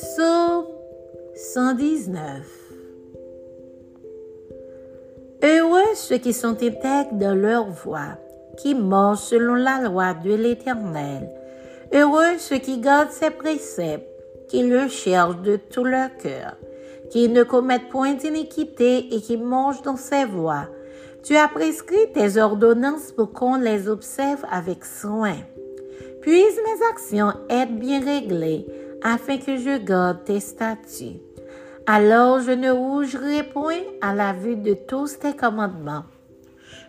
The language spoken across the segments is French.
Psaume 119 Heureux ceux qui sont intègres dans leur voie, qui marchent selon la loi de l'Éternel. Heureux ceux qui gardent ses préceptes, qui le cherchent de tout leur cœur, qui ne commettent point d'iniquité et qui mangent dans ses voies. Tu as prescrit tes ordonnances pour qu'on les observe avec soin. Puisse mes actions être bien réglées afin que je garde tes statuts. Alors je ne rougerai point à la vue de tous tes commandements.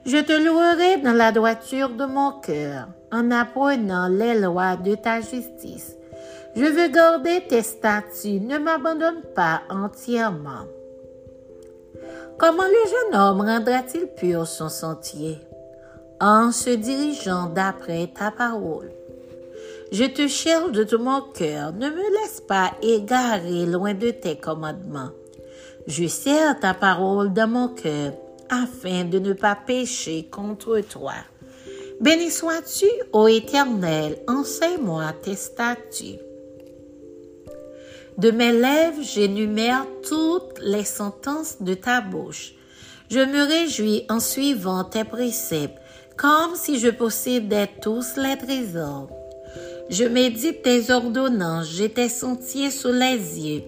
Je te louerai dans la droiture de mon cœur, en apprenant les lois de ta justice. Je veux garder tes statuts, ne m'abandonne pas entièrement. Comment le jeune homme rendra-t-il pur son sentier? En se dirigeant d'après ta parole. Je te cherche de tout mon cœur. Ne me laisse pas égarer loin de tes commandements. Je serre ta parole dans mon cœur afin de ne pas pécher contre toi. Béni sois-tu, ô Éternel, enseigne-moi tes statuts. De mes lèvres, j'énumère toutes les sentences de ta bouche. Je me réjouis en suivant tes préceptes, comme si je possédais tous les trésors. Je médite tes ordonnances, j'ai tes sentiers sous les yeux.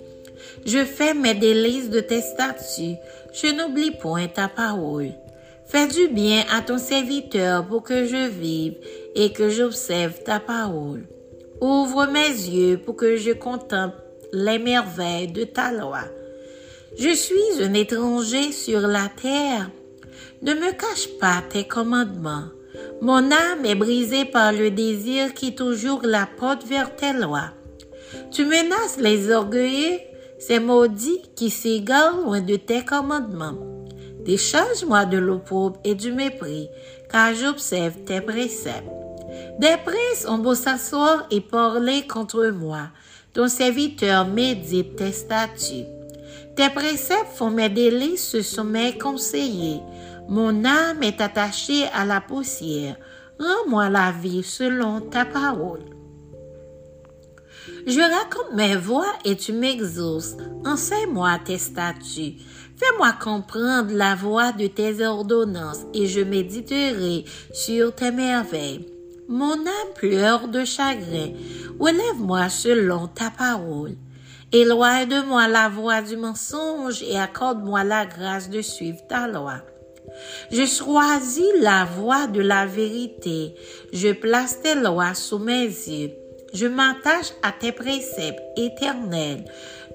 Je fais mes délices de tes statuts, je n'oublie point ta parole. Fais du bien à ton serviteur pour que je vive et que j'observe ta parole. Ouvre mes yeux pour que je contemple les merveilles de ta loi. Je suis un étranger sur la terre. Ne me cache pas tes commandements. Mon âme est brisée par le désir qui toujours la porte vers tes lois. Tu menaces les orgueilleux, ces maudits qui s'égarent loin de tes commandements. Décharge-moi de l'opprobre et du mépris, car j'observe tes préceptes. Des princes ont beau s'asseoir et parler contre moi. Ton serviteur médite tes statuts. Tes préceptes font mes délices, ce sont mes conseillers. Mon âme est attachée à la poussière. Rends-moi la vie selon ta parole. Je raconte mes voix et tu m'exauces. Enseigne-moi tes statuts. Fais-moi comprendre la voix de tes ordonnances et je méditerai sur tes merveilles. Mon âme pleure de chagrin. Relève-moi selon ta parole. Éloigne de moi la voix du mensonge et accorde-moi la grâce de suivre ta loi. Je choisis la voie de la vérité. Je place tes lois sous mes yeux. Je m'attache à tes préceptes éternels.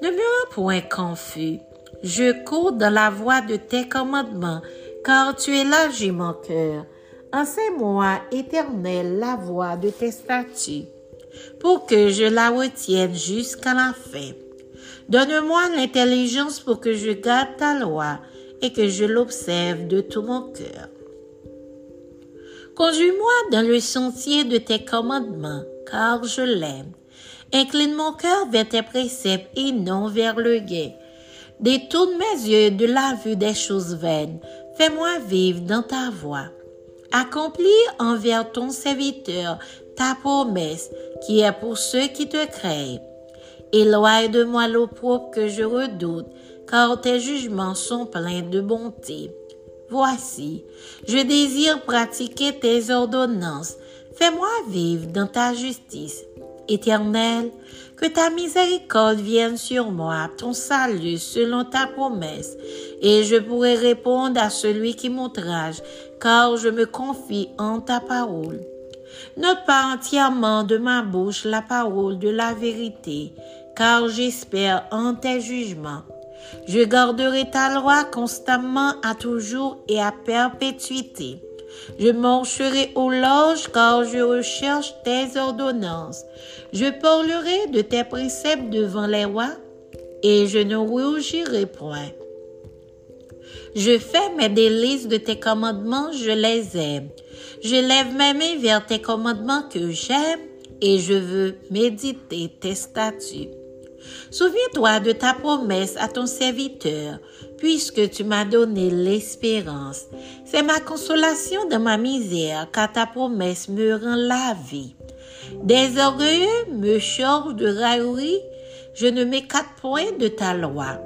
Ne me rends point confus. Je cours dans la voie de tes commandements, car tu élargis mon cœur. Enseigne-moi, éternel, la voie de tes statuts, pour que je la retienne jusqu'à la fin. Donne-moi l'intelligence pour que je garde ta loi et que je l'observe de tout mon cœur. Conduis-moi dans le sentier de tes commandements, car je l'aime. Incline mon cœur vers tes préceptes et non vers le gain. Détourne mes yeux de la vue des choses vaines. Fais-moi vivre dans ta voie. Accomplis envers ton serviteur ta promesse qui est pour ceux qui te créent. Éloigne de moi l'opprobre que je redoute car tes jugements sont pleins de bonté. Voici, je désire pratiquer tes ordonnances. Fais-moi vivre dans ta justice. Éternel, que ta miséricorde vienne sur moi, ton salut selon ta promesse, et je pourrai répondre à celui qui m'outrage, car je me confie en ta parole. Note pas entièrement de ma bouche la parole de la vérité, car j'espère en tes jugements. Je garderai ta loi constamment à toujours et à perpétuité. Je marcherai au loge car je recherche tes ordonnances. Je parlerai de tes préceptes devant les rois et je ne rougirai point. Je fais mes délices de tes commandements, je les aime. Je lève mes mains vers tes commandements que j'aime et je veux méditer tes statuts. Souviens-toi de ta promesse à ton serviteur, puisque tu m'as donné l'espérance. C'est ma consolation dans ma misère, car ta promesse me rend la vie. Des orgueilleux me chargent de raillerie, Je ne m'écarte point de ta loi.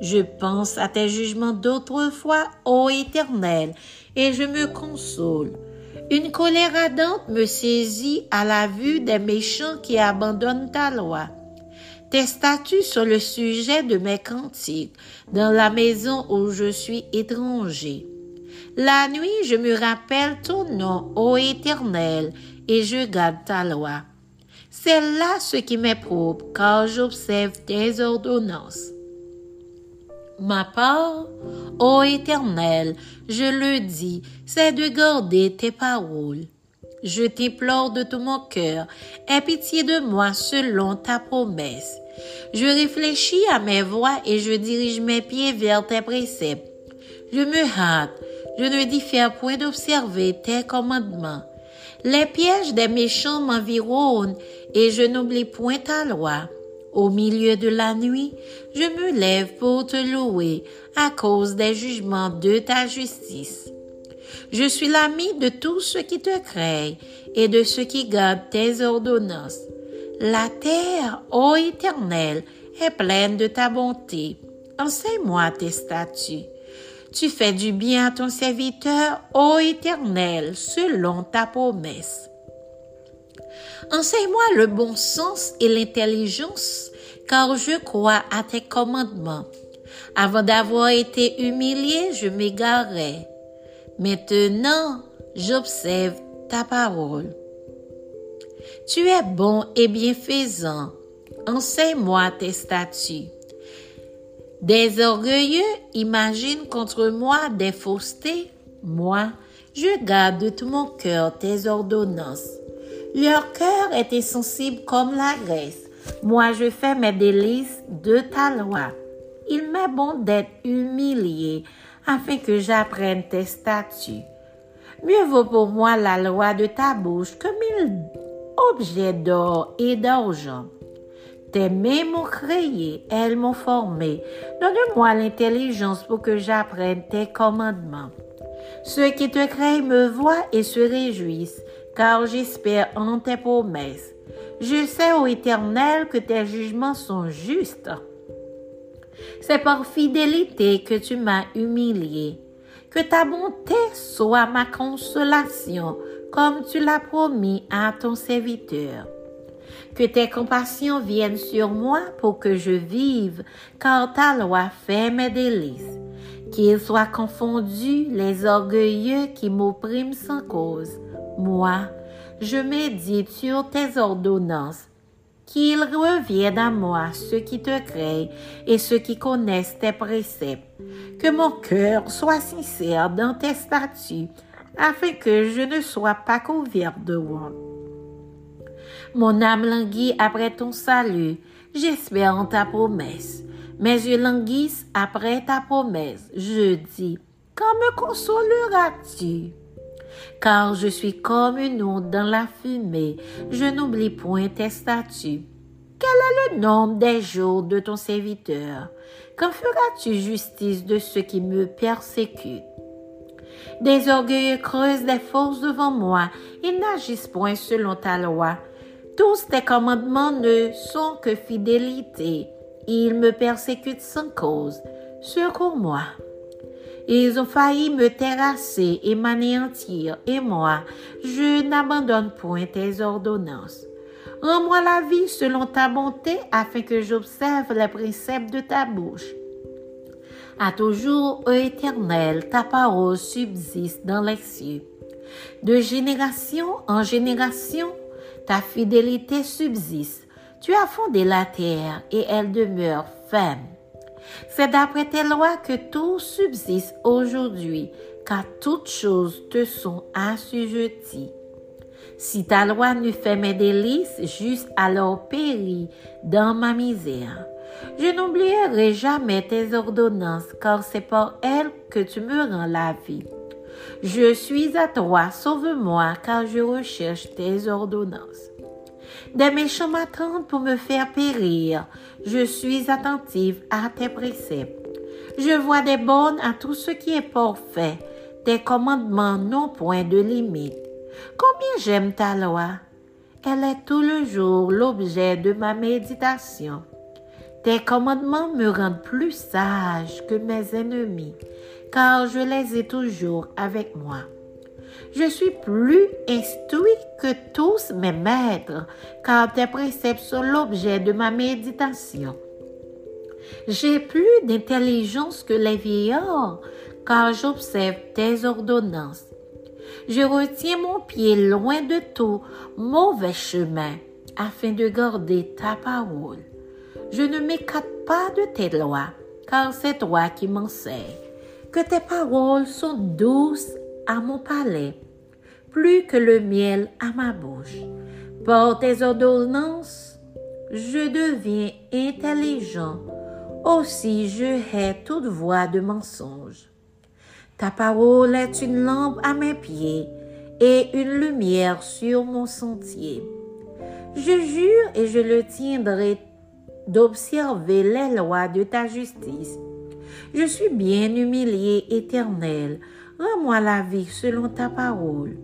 Je pense à tes jugements d'autrefois, ô Éternel, et je me console. Une colère ardente me saisit à la vue des méchants qui abandonnent ta loi. Tes statuts sont le sujet de mes cantiques dans la maison où je suis étranger. La nuit, je me rappelle ton nom, ô Éternel, et je garde ta loi. C'est là ce qui m'est propre, car j'observe tes ordonnances. Ma part, ô Éternel, je le dis, c'est de garder tes paroles. Je t'implore de tout mon cœur, aie pitié de moi selon ta promesse. Je réfléchis à mes voies et je dirige mes pieds vers tes préceptes. Je me hâte, je ne diffère point d'observer tes commandements. Les pièges des méchants m'environnent et je n'oublie point ta loi. Au milieu de la nuit, je me lève pour te louer à cause des jugements de ta justice. Je suis l'ami de tous ceux qui te créent et de ceux qui gardent tes ordonnances. La terre, ô Éternel, est pleine de ta bonté. Enseigne-moi tes statuts. Tu fais du bien à ton serviteur, ô Éternel, selon ta promesse. Enseigne-moi le bon sens et l'intelligence, car je crois à tes commandements. Avant d'avoir été humilié, je m'égarais. Maintenant, j'observe ta parole. Tu es bon et bienfaisant. Enseigne-moi tes statuts. Des orgueilleux imaginent contre moi des faussetés. Moi, je garde de tout mon cœur tes ordonnances. Leur cœur est insensible comme la graisse. Moi, je fais mes délices de ta loi. Il m'est bon d'être humilié afin que j'apprenne tes statuts. Mieux vaut pour moi la loi de ta bouche que mille objets d'or et d'argent. Tes mains m'ont créé, elles m'ont formé. Donne-moi l'intelligence pour que j'apprenne tes commandements. Ceux qui te créent me voient et se réjouissent, car j'espère en tes promesses. Je sais, ô Éternel, que tes jugements sont justes. C'est par fidélité que tu m'as humilié. Que ta bonté soit ma consolation, comme tu l'as promis à ton serviteur. Que tes compassions viennent sur moi pour que je vive, car ta loi fait mes délices. Qu'ils soient confondus les orgueilleux qui m'oppriment sans cause. Moi, je médite sur tes ordonnances. Qu'ils reviennent à moi ceux qui te créent et ceux qui connaissent tes préceptes. Que mon cœur soit sincère dans tes statuts, afin que je ne sois pas couvert de honte. Mon âme languit après ton salut. J'espère en ta promesse. Mes yeux languissent après ta promesse. Je dis, quand me consoleras-tu? Car je suis comme une onde dans la fumée. Je n'oublie point tes statuts. Quel est le nombre des jours de ton serviteur? Quand feras-tu justice de ceux qui me persécutent? Des orgueils creusent des forces devant moi. Ils n'agissent point selon ta loi. Tous tes commandements ne sont que fidélité. Ils me persécutent sans cause. Secours-moi. Ils ont failli me terrasser et m'anéantir, et moi, je n'abandonne point tes ordonnances. Rends-moi la vie selon ta bonté, afin que j'observe les préceptes de ta bouche. À toujours, ô Éternel, ta parole subsiste dans les cieux. De génération en génération, ta fidélité subsiste. Tu as fondé la terre et elle demeure ferme. C'est d'après tes lois que tout subsiste aujourd'hui, car toutes choses te sont assujetties. Si ta loi ne fait mes délices, juste alors péris dans ma misère. Je n'oublierai jamais tes ordonnances, car c'est par elles que tu me rends la vie. Je suis à toi, sauve-moi, car je recherche tes ordonnances. Des méchants m'attendent pour me faire périr. Je suis attentive à tes préceptes. Je vois des bonnes à tout ce qui est parfait. Tes commandements n'ont point de limite. Combien j'aime ta loi. Elle est tout le jour l'objet de ma méditation. Tes commandements me rendent plus sage que mes ennemis, car je les ai toujours avec moi. Je suis plus instruit que tous mes maîtres, car tes préceptes sont l'objet de ma méditation. J'ai plus d'intelligence que les vieillards, car j'observe tes ordonnances. Je retiens mon pied loin de tout mauvais chemin, afin de garder ta parole. Je ne m'écarte pas de tes lois, car c'est toi qui m'enseignes. Que tes paroles sont douces à mon palais, plus que le miel à ma bouche. Par tes ordonnances, je deviens intelligent. Aussi je hais toute voix de mensonge. Ta parole est une lampe à mes pieds et une lumière sur mon sentier. Je jure et je le tiendrai d'observer les lois de ta justice. Je suis bien humilié, éternel. Rends-moi la vie selon ta parole.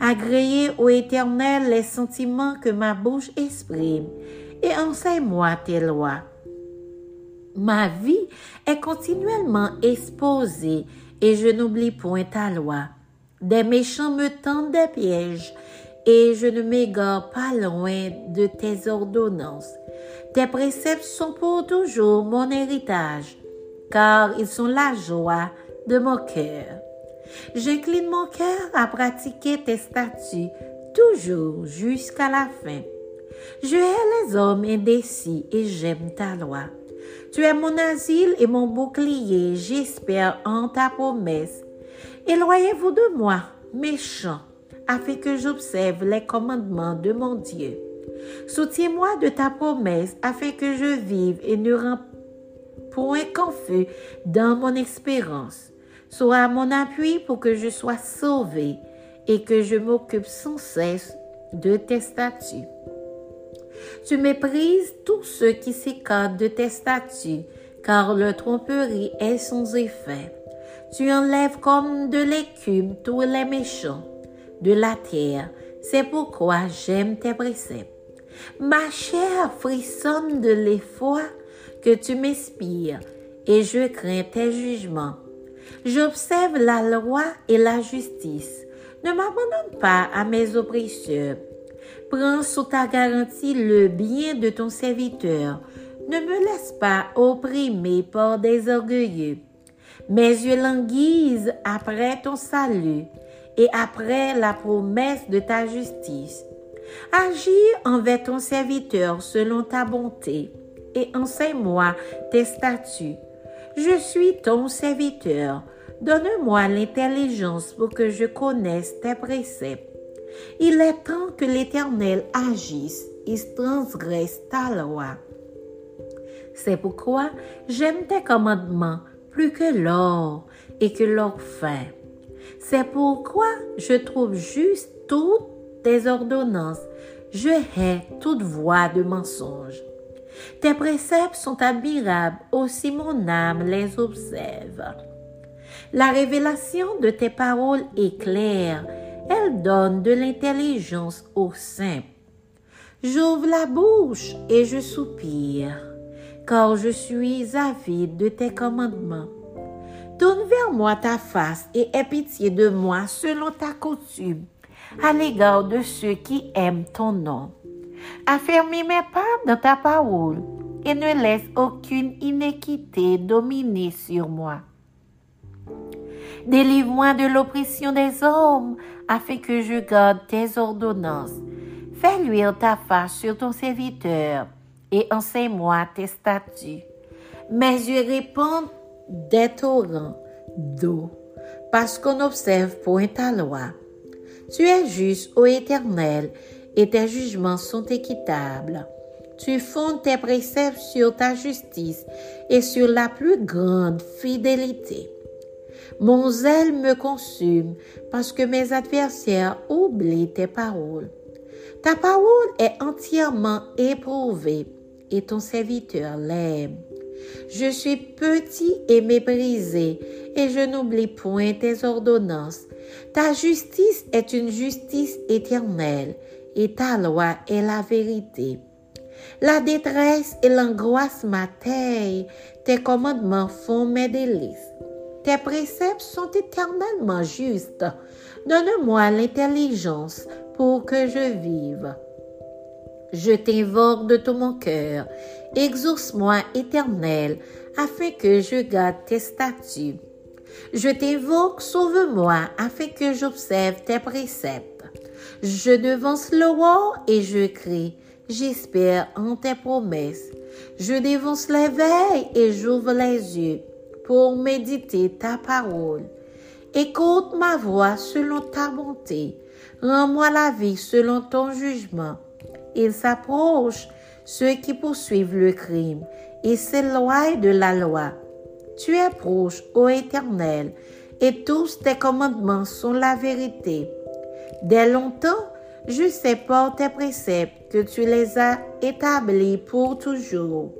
Agréez au éternel les sentiments que ma bouche exprime et enseigne-moi tes lois. Ma vie est continuellement exposée et je n'oublie point ta loi. Des méchants me tendent des pièges et je ne m'égare pas loin de tes ordonnances. Tes préceptes sont pour toujours mon héritage, car ils sont la joie de mon cœur. J'incline mon cœur à pratiquer tes statuts toujours jusqu'à la fin. Je hais les hommes indécis et j'aime ta loi. Tu es mon asile et mon bouclier, j'espère en ta promesse. Éloignez-vous de moi, méchants, afin que j'observe les commandements de mon Dieu. Soutiens-moi de ta promesse, afin que je vive et ne rends point confus dans mon espérance. Sois mon appui pour que je sois sauvé et que je m'occupe sans cesse de tes statuts. Tu méprises tous ceux qui s'écartent de tes statuts, car leur tromperie est sans effet. Tu enlèves comme de l'écume tous les méchants de la terre. C'est pourquoi j'aime tes préceptes. Ma chair frissonne de l'effort que tu m'inspires et je crains tes jugements. J'observe la loi et la justice. Ne m'abandonne pas à mes oppresseurs. Prends sous ta garantie le bien de ton serviteur. Ne me laisse pas opprimer par des orgueilleux. Mes yeux languissent après ton salut et après la promesse de ta justice. Agis envers ton serviteur selon ta bonté et enseigne-moi tes statuts. Je suis ton serviteur. Donne-moi l'intelligence pour que je connaisse tes préceptes. Il est temps que l'Éternel agisse et transgresse ta loi. C'est pourquoi j'aime tes commandements plus que l'or et que l'or fin. C'est pourquoi je trouve juste toutes tes ordonnances. Je hais toute voix de mensonge. Tes préceptes sont admirables, aussi mon âme les observe. La révélation de tes paroles est claire, elle donne de l'intelligence au simple. J'ouvre la bouche et je soupire, car je suis avide de tes commandements. Tourne vers moi ta face et aie pitié de moi selon ta coutume, à l'égard de ceux qui aiment ton nom. Affermis mes pas dans ta parole et ne laisse aucune iniquité dominer sur moi. Délivre-moi de l'oppression des hommes, afin que je garde tes ordonnances. Fais luire ta face sur ton serviteur, et enseigne-moi tes statuts. Mes yeux répondent des torrents d'eau, parce qu'on observe point ta loi. Tu es juste, ô Éternel, et tes jugements sont équitables. Tu fondes tes préceptes sur ta justice et sur la plus grande fidélité. Mon zèle me consume parce que mes adversaires oublient tes paroles. Ta parole est entièrement éprouvée et ton serviteur l'aime. Je suis petit et méprisé et je n'oublie point tes ordonnances. Ta justice est une justice éternelle et ta loi est la vérité. La détresse et l'angoisse m'atteignent, tes commandements font mes délices. Tes préceptes sont éternellement justes. Donne-moi l'intelligence pour que je vive. Je t'invoque de tout mon cœur. Exauce-moi, éternel, afin que je garde tes statuts. Je t'invoque, sauve-moi, afin que j'observe tes préceptes. Je devance le roi et je crie, j'espère en tes promesses. Je dévance les veilles et j'ouvre les yeux pour méditer ta parole. Écoute ma voix selon ta bonté. Rends-moi la vie selon ton jugement. Il s'approche ceux qui poursuivent le crime et s'éloignent de la loi. Tu es proche, ô Éternel, et tous tes commandements sont la vérité. Dès longtemps, je sais par tes préceptes que tu les as établis pour toujours.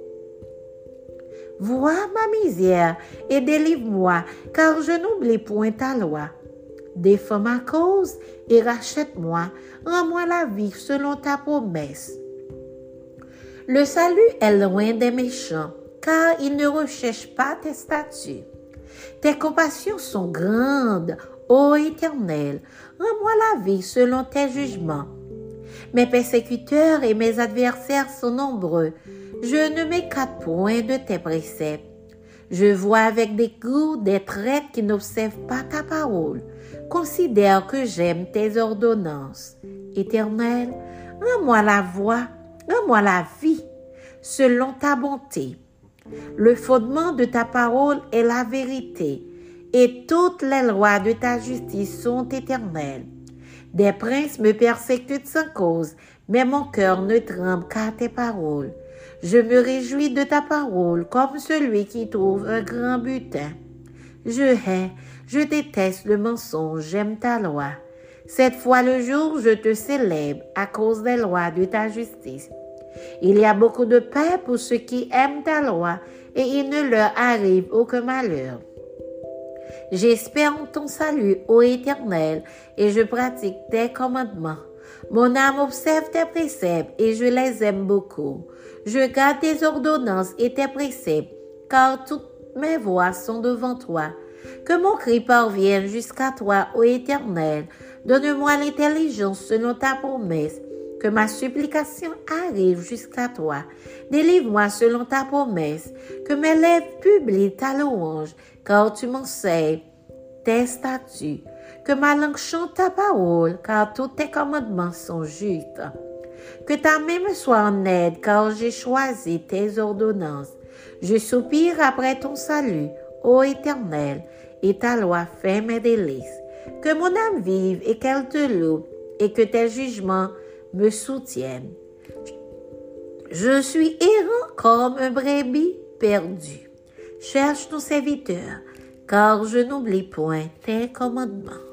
Vois ma misère et délivre-moi, car je n'oublie point ta loi. Défends ma cause et rachète-moi, rends-moi la vie selon ta promesse. Le salut est loin des méchants, car ils ne recherchent pas tes statuts. Tes compassions sont grandes, ô Éternel, rends-moi la vie selon tes jugements. Mes persécuteurs et mes adversaires sont nombreux, je ne m'écarte point de tes préceptes. Je vois avec dégoût des traîtres qui n'observent pas ta parole. Considère que j'aime tes ordonnances. Éternel, rends-moi la voix, rends-moi la vie, selon ta bonté. Le fondement de ta parole est la vérité, et toutes les lois de ta justice sont éternelles. Des princes me persécutent sans cause, mais mon cœur ne tremble qu'à tes paroles. Je me réjouis de ta parole comme celui qui trouve un grand butin. Je hais, je déteste le mensonge, j'aime ta loi. Cette fois le jour, je te célèbre à cause des lois de ta justice. Il y a beaucoup de paix pour ceux qui aiment ta loi et il ne leur arrive aucun malheur. J'espère en ton salut, ô Éternel, et je pratique tes commandements. Mon âme observe tes préceptes et je les aime beaucoup. Je garde tes ordonnances et tes préceptes, car toutes mes voies sont devant toi. Que mon cri parvienne jusqu'à toi, ô Éternel. Donne-moi l'intelligence selon ta promesse. Que ma supplication arrive jusqu'à toi. Délivre-moi selon ta promesse. Que mes lèvres publient ta louange, car tu m'enseignes tes statuts. Que ma langue chante ta parole, car tous tes commandements sont justes. Que ta main me soit en aide, car j'ai choisi tes ordonnances. Je soupire après ton salut, ô Éternel, et ta loi fait mes délices. Que mon âme vive et qu'elle te loue, et que tes jugements me soutiennent. Je suis errant comme un brebis perdu. Cherche ton serviteur, car je n'oublie point tes commandements.